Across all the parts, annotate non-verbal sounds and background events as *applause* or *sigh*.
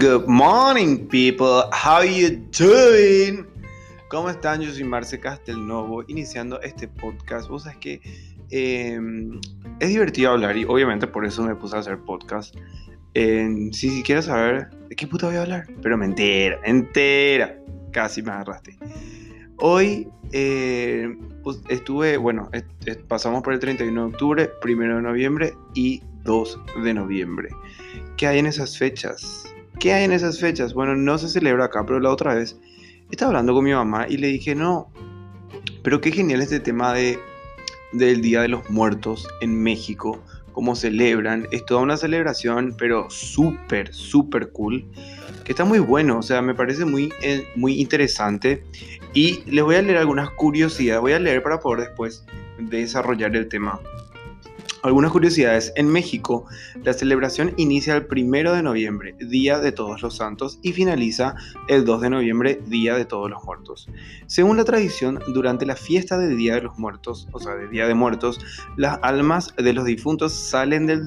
Good morning, people. How you doing? ¿Cómo están? Yo soy Marce Castelnovo, iniciando este podcast. Vos sabés que em, es divertido hablar y obviamente por eso me puse a hacer podcast. si, si quieres saber de qué puta voy a hablar, pero mentira, entera. Casi me agarraste. Hoy eh, pues, estuve, bueno, pasamos por el 31 de octubre, 1 de noviembre y 2 de noviembre. ¿Qué hay en esas fechas? ¿Qué hay en esas fechas? Bueno, no se celebra acá, pero la otra vez estaba hablando con mi mamá y le dije, no, pero qué genial este tema de, del Día de los Muertos en México, cómo celebran, es toda una celebración, pero súper, súper cool, que está muy bueno, o sea, me parece muy, eh, muy interesante y les voy a leer algunas curiosidades, voy a leer para poder después desarrollar el tema. Algunas curiosidades. En México, la celebración inicia el 1 de noviembre, Día de Todos los Santos, y finaliza el 2 de noviembre, Día de Todos los Muertos. Según la tradición, durante la fiesta del Día de los Muertos, o sea, del Día de Muertos, las almas de los difuntos salen del,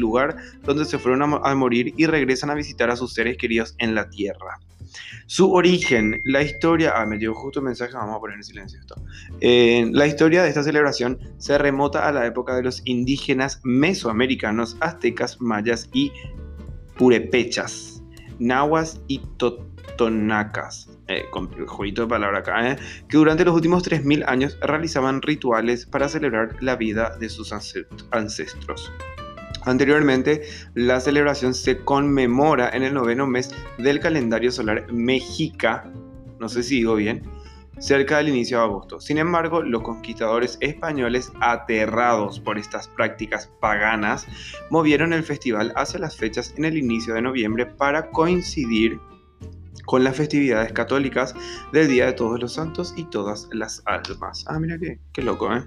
lugar donde se fueron a morir y regresan a visitar a sus seres queridos en la tierra. Su origen, la historia, ah, me llegó justo un mensaje, vamos a poner en silencio esto. la historia de esta celebración se remota a la época de los indígenas mesoamericanos, aztecas, mayas y purepechas, nahuas y totonacas. Eh, de acá, eh, que durante los últimos 3.000 años realizaban rituales para celebrar la vida de sus ancestros. Anteriormente, la celebración se conmemora en el noveno mes del calendario solar mexica, no sé si digo bien, cerca del inicio de agosto. Sin embargo, los conquistadores españoles, aterrados por estas prácticas paganas, movieron el festival hacia las fechas en el inicio de noviembre para coincidir con las festividades católicas del Día de Todos los Santos y todas las almas. Ah, mira qué, qué loco, ¿eh?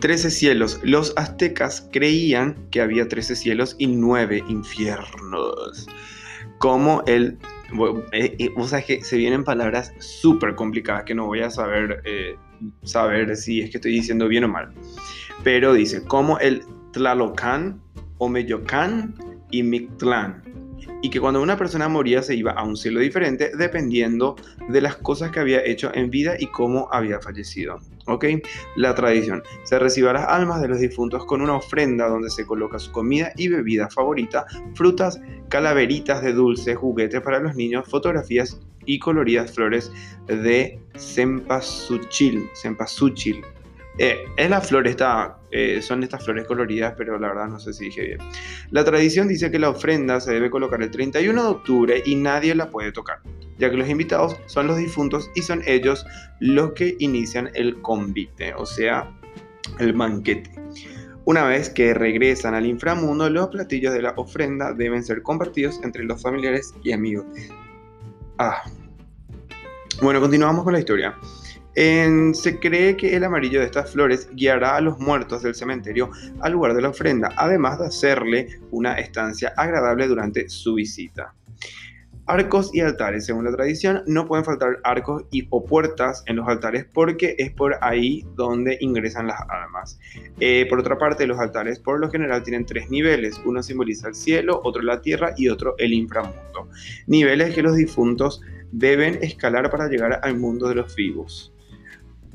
Trece cielos. Los aztecas creían que había trece cielos y nueve infiernos. Como el... Eh, eh, o sea que se vienen palabras súper complicadas que no voy a saber, eh, saber si es que estoy diciendo bien o mal. Pero dice, como el Tlalocan, Omeyocan y Mictlán y que cuando una persona moría se iba a un cielo diferente dependiendo de las cosas que había hecho en vida y cómo había fallecido. ¿Ok? La tradición. Se recibe a las almas de los difuntos con una ofrenda donde se coloca su comida y bebida favorita, frutas, calaveritas de dulce, juguetes para los niños, fotografías y coloridas flores de cempasúchil. Eh, es la flor, eh, son estas flores coloridas, pero la verdad no sé si dije bien. La tradición dice que la ofrenda se debe colocar el 31 de octubre y nadie la puede tocar, ya que los invitados son los difuntos y son ellos los que inician el convite, o sea, el banquete. Una vez que regresan al inframundo, los platillos de la ofrenda deben ser compartidos entre los familiares y amigos. Ah. Bueno, continuamos con la historia se cree que el amarillo de estas flores guiará a los muertos del cementerio al lugar de la ofrenda, además de hacerle una estancia agradable durante su visita. Arcos y altares, según la tradición, no pueden faltar arcos y o puertas en los altares porque es por ahí donde ingresan las almas. Eh, por otra parte, los altares por lo general tienen tres niveles. Uno simboliza el cielo, otro la tierra y otro el inframundo. Niveles que los difuntos deben escalar para llegar al mundo de los vivos.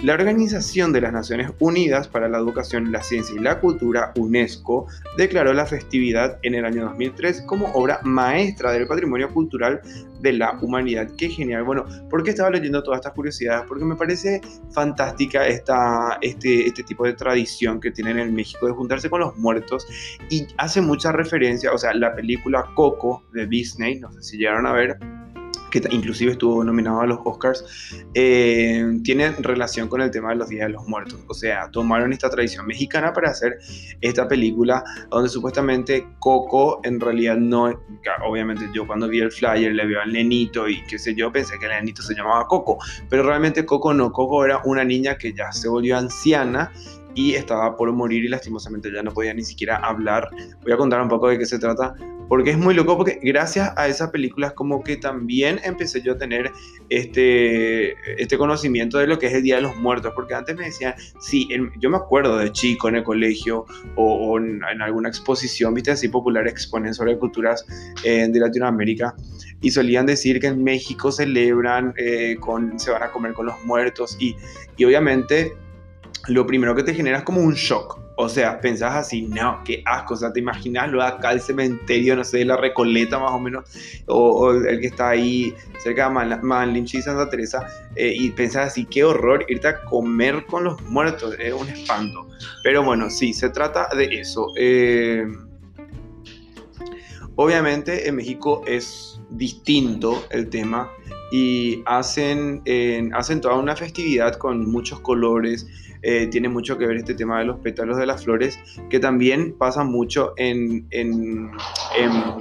La Organización de las Naciones Unidas para la Educación, la Ciencia y la Cultura, UNESCO, declaró la festividad en el año 2003 como obra maestra del patrimonio cultural de la humanidad. Qué genial. Bueno, ¿por qué estaba leyendo todas estas curiosidades? Porque me parece fantástica esta, este, este tipo de tradición que tienen en México de juntarse con los muertos y hace mucha referencia, o sea, la película Coco de Disney, no sé si llegaron a ver, que inclusive estuvo nominado a los Oscars, eh, tiene relación con el tema de los Días de los Muertos. O sea, tomaron esta tradición mexicana para hacer esta película donde supuestamente Coco en realidad no, obviamente yo cuando vi el flyer le veo al nenito y qué sé yo, pensé que el nenito se llamaba Coco, pero realmente Coco no, Coco era una niña que ya se volvió anciana y estaba por morir y lastimosamente ya no podía ni siquiera hablar. Voy a contar un poco de qué se trata porque es muy loco, porque gracias a esas películas como que también empecé yo a tener este, este conocimiento de lo que es el Día de los Muertos, porque antes me decían, sí, yo me acuerdo de chico en el colegio o, en, alguna exposición, viste, así popular exponen sobre culturas eh, de Latinoamérica, y solían decir que en México celebran, eh, con, se van a comer con los muertos, y, y obviamente lo primero que te genera es como un shock. O sea, pensás así, no, qué asco. O sea, te imaginas lo de acá el cementerio, no sé, de la Recoleta más o menos, o, el que está ahí cerca de Malinche y Santa Teresa, eh, y pensás así, qué horror irte a comer con los muertos, es un espanto. Pero bueno, sí, se trata de eso. Eh, obviamente en México es distinto el tema y hacen, hacen toda una festividad con muchos colores eh, tiene mucho que ver este tema de los pétalos de las flores, que también pasa mucho en, en,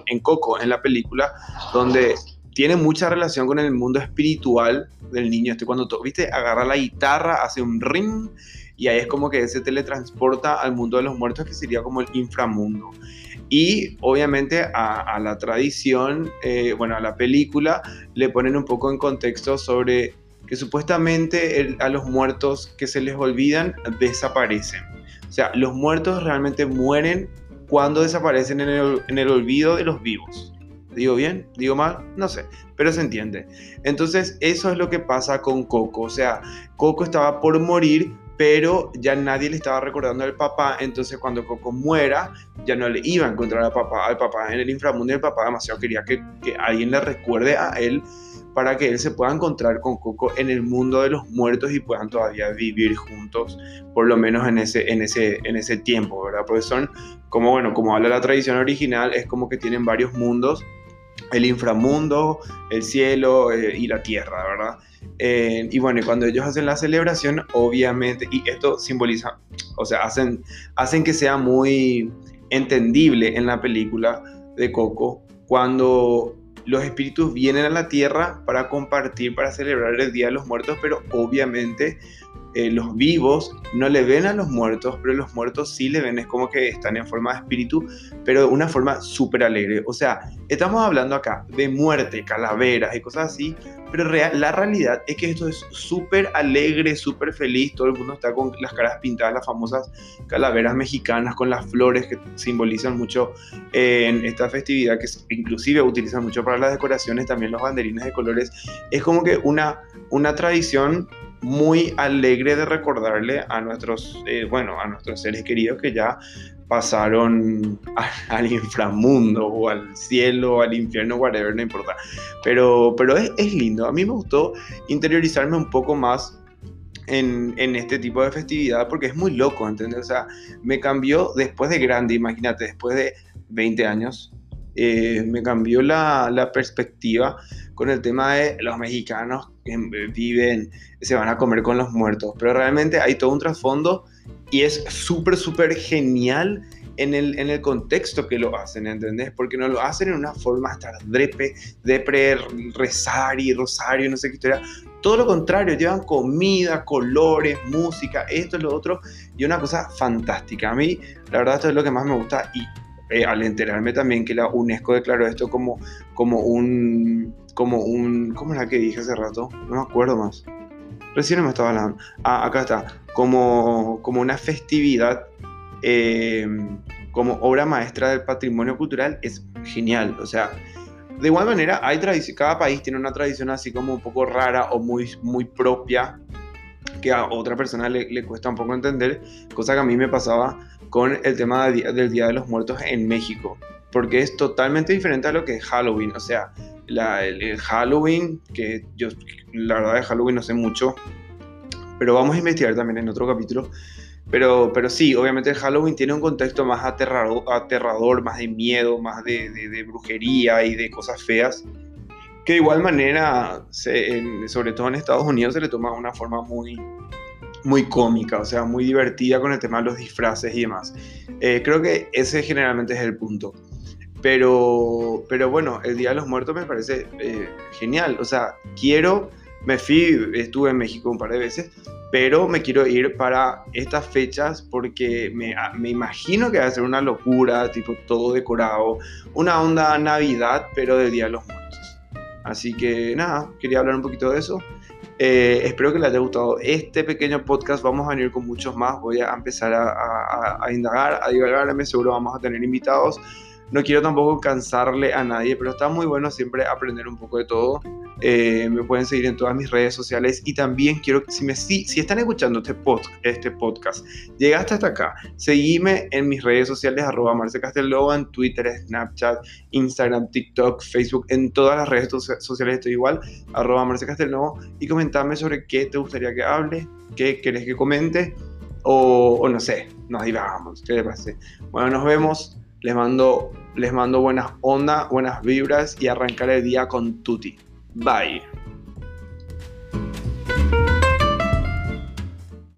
en, Coco, en la película, donde tiene mucha relación con el mundo espiritual del niño. Este, cuando, viste, agarra la guitarra, hace un ring y ahí es como que se teletransporta al mundo de los muertos, que sería como el inframundo. Y obviamente a, la tradición, eh, bueno, a la película, le ponen un poco en contexto sobre que supuestamente a los muertos que se les olvidan desaparecen. O sea, los muertos realmente mueren cuando desaparecen en el, en el olvido de los vivos. ¿Digo bien? ¿Digo mal? No sé, pero se entiende. Entonces, eso es lo que pasa con Coco. O sea, Coco estaba por morir, pero ya nadie le estaba recordando al papá. Entonces, cuando Coco muera, ya no le iba a encontrar al papá, al papá en el inframundo. Y el papá demasiado quería que, que alguien le recuerde a él para que él se pueda encontrar con Coco en el mundo de los muertos y puedan todavía vivir juntos, por lo menos en ese, en ese, en ese tiempo, ¿verdad? Porque son, como bueno, como habla la tradición original, es como que tienen varios mundos, el inframundo, el cielo eh, y la tierra, ¿verdad? Eh, y bueno, y cuando ellos hacen la celebración, obviamente, y esto simboliza, o sea, hacen, hacen que sea muy entendible en la película de Coco, cuando los espíritus vienen a la tierra para compartir, para celebrar el Día de los Muertos, pero obviamente eh, los vivos no le ven a los muertos, pero los muertos sí le ven, es como que están en forma de espíritu, pero de una forma súper alegre. O sea, estamos hablando acá de muerte, calaveras y cosas así, pero la realidad es que esto es súper alegre, súper feliz, todo el mundo está con las caras pintadas, las famosas calaveras mexicanas con las flores que simbolizan mucho en esta festividad, que inclusive utilizan mucho para las decoraciones, también los banderines de colores. Es como que una, una tradición muy alegre de recordarle a nuestros, eh, bueno, a nuestros seres queridos que ya pasaron *laughs* al inframundo o al cielo al infierno, whatever, no importa. Pero, pero es, es, lindo. A mí me gustó interiorizarme un poco más en, en, este tipo de festividad porque es muy loco, ¿entendés? O sea, me cambió después de grande, imagínate, después de 20 años, eh, me cambió la, perspectiva con el tema de los mexicanos que viven, se van a comer con los muertos, pero realmente hay todo un trasfondo y es súper, súper genial en el, en el contexto que lo hacen, ¿entendés? Porque no lo hacen en una forma hasta drepe, depre, rezar y rosario, no sé qué historia. Todo lo contrario, llevan comida, colores, música, esto, lo otro, y una cosa fantástica. A mí, la verdad, esto es lo que más me gusta y eh, al enterarme también que la UNESCO declaró esto como, como un, como un, ¿cómo es la que dije hace rato? No me acuerdo más. Recién me estaba hablando. Ah, acá está. Como, como una festividad, eh, como obra maestra del patrimonio cultural, es genial. O sea, de igual manera, hay cada país tiene una tradición así como un poco rara o muy, muy propia que a otra persona le, cuesta un poco entender, cosa que a mí me pasaba con el tema del Día de los Muertos en México, porque es totalmente diferente a lo que es Halloween. O sea, el, Halloween, que yo la verdad de Halloween no sé mucho, pero vamos a investigar también en otro capítulo. Pero, pero sí, obviamente el Halloween tiene un contexto más aterrador, más de miedo, más de, brujería y de cosas feas, que de igual manera, sobre todo en Estados Unidos, se le toma una forma muy, muy cómica, o sea, muy divertida con el tema de los disfraces y demás. Eh, creo que ese generalmente es el punto. Pero, pero bueno, el Día de los Muertos me parece eh, genial. O sea, quiero Me fui, estuve en México un par de veces, pero me quiero ir para estas fechas porque me, me, imagino que va a ser una locura, tipo todo decorado, una onda Navidad, pero del Día de los Muertos. Así que nada, quería hablar un poquito de eso. Eh, espero que les haya gustado este pequeño podcast. Vamos a venir con muchos más. Voy a empezar a, a, indagar, a divagarme. Seguro vamos a tener invitados. No quiero tampoco cansarle a nadie, pero está muy bueno siempre aprender un poco de todo. Eh, me pueden seguir en todas mis redes sociales y también quiero que si, me, si, si están escuchando este, este podcast, llegaste hasta acá, seguime en mis redes sociales, arroba Marce Castelló, en Twitter, Snapchat, Instagram, TikTok, Facebook, en todas las redes sociales estoy igual, arroba Marce Castelló, y comentame sobre qué te gustaría que hable, qué querés que comente, o, o no sé, nos divagamos, qué le pase. Bueno, nos vemos, les mando, les mando buenas ondas, buenas vibras y arrancar el día con Tuti. Bye.